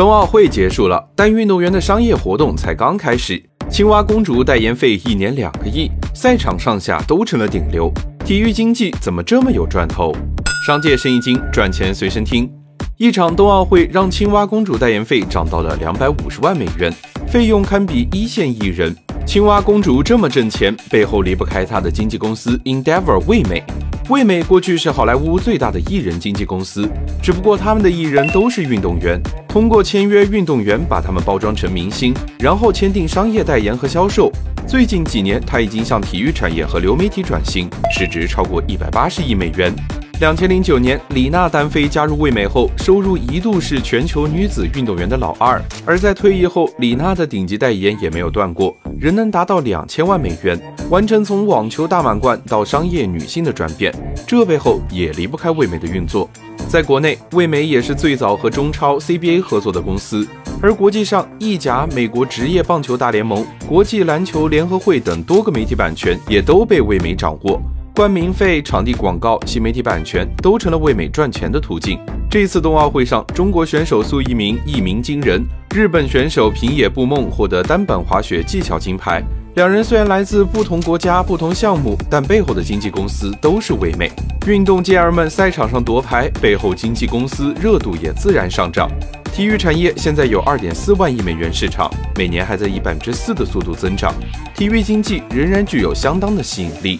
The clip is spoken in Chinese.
冬奥会结束了，但运动员的商业活动才刚开始。青蛙公主代言费一年两个亿，赛场上下都成了顶流。体育经济怎么这么有赚头？商界生意经，赚钱随身听。一场冬奥会让青蛙公主代言费涨到了两百五十万美元，费用堪比一线艺人。青蛙公主这么挣钱，背后离不开她的经纪公司 Endeavor 味美。味美过去是好莱坞最大的艺人经纪公司，只不过他们的艺人都是运动员，通过签约运动员把他们包装成明星，然后签订商业代言和销售。最近几年，他已经向体育产业和流媒体转型，市值超过一百八十亿美元。两千零九年，李娜单飞加入味美后，收入一度是全球女子运动员的老二。而在退役后，李娜的顶级代言也没有断过，仍能达到两千万美元，完成从网球大满贯到商业女性的转变。这背后也离不开味美的运作。在国内，味美也是最早和中超 CBA 合作的公司，而国际上，意甲、美国职业棒球大联盟、国际篮球联合会等多个媒体版权也都被味美掌握。冠名费、场地广告、新媒体版权都成了味美赚钱的途径。这次冬奥会上，中国选手苏翊鸣一鸣惊人，日本选手平野步梦获得单板滑雪技巧金牌。两人虽然来自不同国家、不同项目，但背后的经纪公司都是味美。运动健儿们赛场上夺牌，背后经纪公司热度也自然上涨。体育产业现在有二点四万亿美元市场，每年还在以百分之四的速度增长。体育经济仍然具有相当的吸引力。